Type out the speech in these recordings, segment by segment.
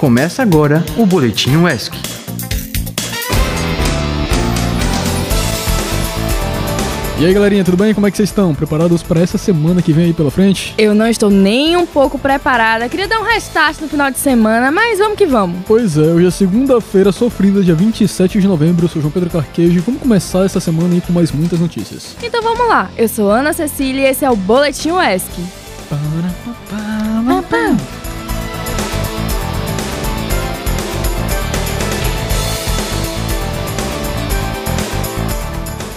Começa agora o Boletim UESC. E aí galerinha, tudo bem? Como é que vocês estão? Preparados para essa semana que vem aí pela frente? Eu não estou nem um pouco preparada. Queria dar um restart no final de semana, mas vamos que vamos. Pois é, hoje é segunda-feira sofrida, dia 27 de novembro. Eu sou João Pedro Carquejo e vamos começar essa semana aí com mais muitas notícias. Então vamos lá. Eu sou Ana Cecília e esse é o Boletim UESC.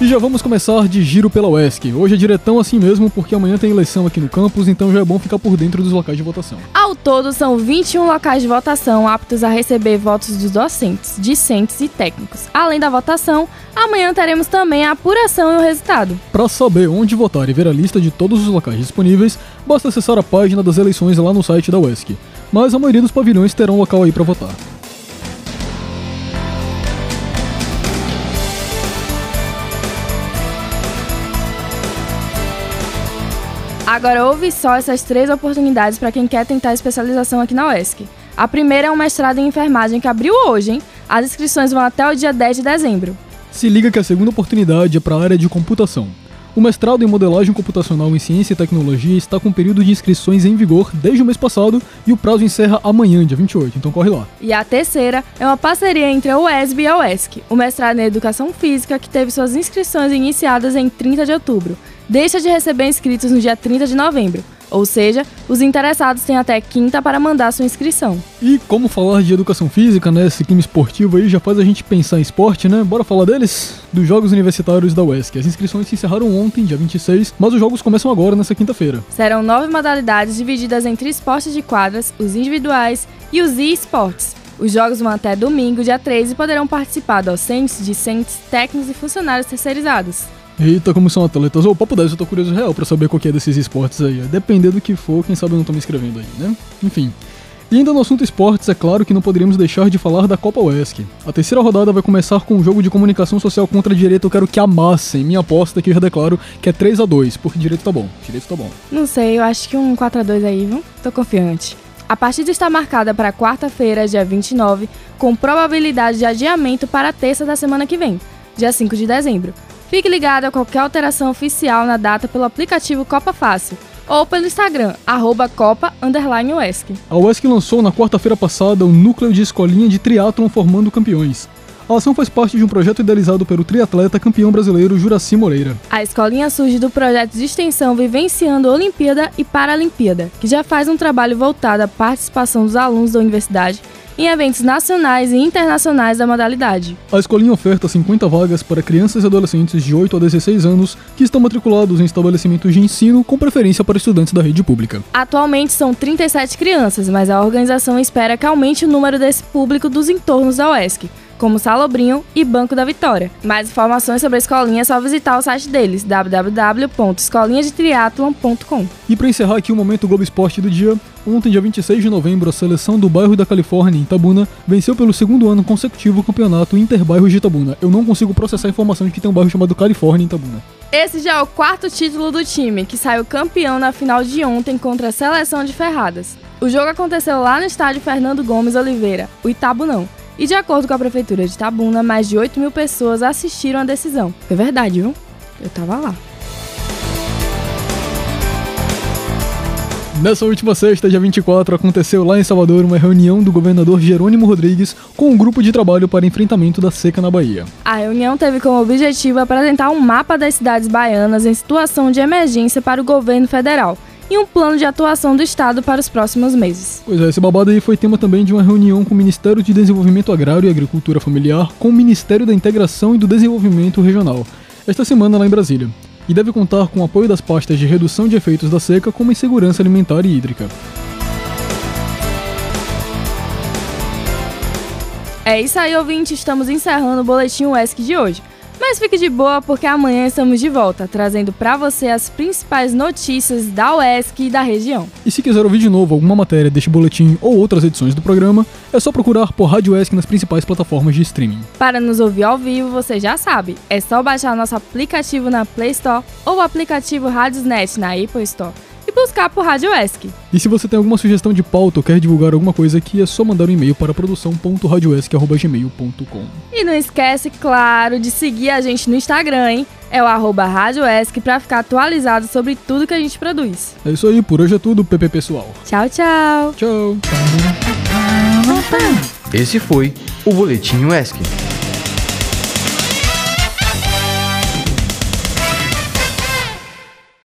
E já vamos começar de giro pela UESC. Hoje é diretão assim mesmo, porque amanhã tem eleição aqui no campus, então já é bom ficar por dentro dos locais de votação. Ao todo, são 21 locais de votação aptos a receber votos dos docentes, discentes e técnicos. Além da votação, amanhã teremos também a apuração e o resultado. Para saber onde votar e ver a lista de todos os locais disponíveis, basta acessar a página das eleições lá no site da UESC. Mas a maioria dos pavilhões terão local aí para votar. Agora ouve só essas três oportunidades para quem quer tentar especialização aqui na UESC. A primeira é um mestrado em enfermagem que abriu hoje, hein? As inscrições vão até o dia 10 de dezembro. Se liga que a segunda oportunidade é para a área de computação. O mestrado em modelagem computacional em ciência e tecnologia está com período de inscrições em vigor desde o mês passado e o prazo encerra amanhã, dia 28, então corre lá. E a terceira é uma parceria entre a UESB e a UESC, o mestrado em educação física que teve suas inscrições iniciadas em 30 de outubro. Deixa de receber inscritos no dia 30 de novembro. Ou seja, os interessados têm até quinta para mandar sua inscrição. E como falar de educação física, né? Esse clima esportivo aí já faz a gente pensar em esporte, né? Bora falar deles? Dos Jogos Universitários da UESC. As inscrições se encerraram ontem, dia 26, mas os jogos começam agora, nessa quinta-feira. Serão nove modalidades divididas entre esportes de quadras, os individuais e os e-sports. Os jogos vão até domingo, dia 13, e poderão participar docentes, discentes, técnicos e funcionários terceirizados. Eita, como são atletas. Ô, oh, papo 10, eu tô curioso real pra saber qual que é desses esportes aí. Dependendo do que for, quem sabe eu não tô me inscrevendo aí, né? Enfim. E ainda no assunto esportes, é claro que não poderíamos deixar de falar da Copa UESC. A terceira rodada vai começar com um jogo de comunicação social contra a direita. Eu quero que amassem. Minha aposta que eu já declaro que é 3 a 2 porque direito tá bom. Direito tá bom. Não sei, eu acho que um 4 a 2 aí, viu? Tô confiante. A partida está marcada para quarta-feira, dia 29, com probabilidade de adiamento para terça da semana que vem, dia 5 de dezembro. Fique ligado a qualquer alteração oficial na data pelo aplicativo Copa Fácil ou pelo Instagram, arroba Copa UESC. A UESC lançou na quarta-feira passada um núcleo de escolinha de triatlon formando campeões. A ação faz parte de um projeto idealizado pelo triatleta campeão brasileiro Juraci Moreira. A escolinha surge do projeto de extensão Vivenciando Olimpíada e Paralimpíada, que já faz um trabalho voltado à participação dos alunos da universidade em eventos nacionais e internacionais da modalidade. A escolinha oferta 50 vagas para crianças e adolescentes de 8 a 16 anos que estão matriculados em estabelecimentos de ensino com preferência para estudantes da rede pública. Atualmente são 37 crianças, mas a organização espera que aumente o número desse público dos entornos da UESC, como Salobrinho e Banco da Vitória. Mais informações sobre a escolinha é só visitar o site deles, www.escolinhadetriathlon.com. E para encerrar aqui o momento Globo Esporte do dia, ontem, dia 26 de novembro, a seleção do bairro da Califórnia, em Itabuna, venceu pelo segundo ano consecutivo o campeonato Interbairros de Itabuna. Eu não consigo processar a informação de que tem um bairro chamado Califórnia em Itabuna. Esse já é o quarto título do time, que saiu campeão na final de ontem contra a seleção de Ferradas. O jogo aconteceu lá no estádio Fernando Gomes Oliveira, o Itabunão. E de acordo com a prefeitura de Itabuna, mais de 8 mil pessoas assistiram à decisão. É verdade, viu? Eu tava lá. Nessa última sexta, dia 24, aconteceu lá em Salvador uma reunião do governador Jerônimo Rodrigues com um grupo de trabalho para enfrentamento da seca na Bahia. A reunião teve como objetivo apresentar um mapa das cidades baianas em situação de emergência para o governo federal e um plano de atuação do Estado para os próximos meses. Pois é, esse babado aí foi tema também de uma reunião com o Ministério de Desenvolvimento Agrário e Agricultura Familiar com o Ministério da Integração e do Desenvolvimento Regional, esta semana lá em Brasília, e deve contar com o apoio das pastas de redução de efeitos da seca como insegurança alimentar e hídrica. É isso aí, ouvinte, estamos encerrando o Boletim UESC de hoje. Mas fique de boa porque amanhã estamos de volta, trazendo para você as principais notícias da UESC e da região. E se quiser ouvir de novo alguma matéria deste boletim ou outras edições do programa, é só procurar por Rádio UESC nas principais plataformas de streaming. Para nos ouvir ao vivo, você já sabe, é só baixar nosso aplicativo na Play Store ou o aplicativo Radiosnet na Apple Store. E buscar por Rádio ESC. E se você tem alguma sugestão de pauta ou quer divulgar alguma coisa aqui, é só mandar um e-mail para produção.radioesc.gmail.com. E não esquece, claro, de seguir a gente no Instagram, hein? É o arroba Rádio ESC pra ficar atualizado sobre tudo que a gente produz. É isso aí, por hoje é tudo, PP pessoal. Tchau, tchau! Tchau! Esse foi o Boletim UESC.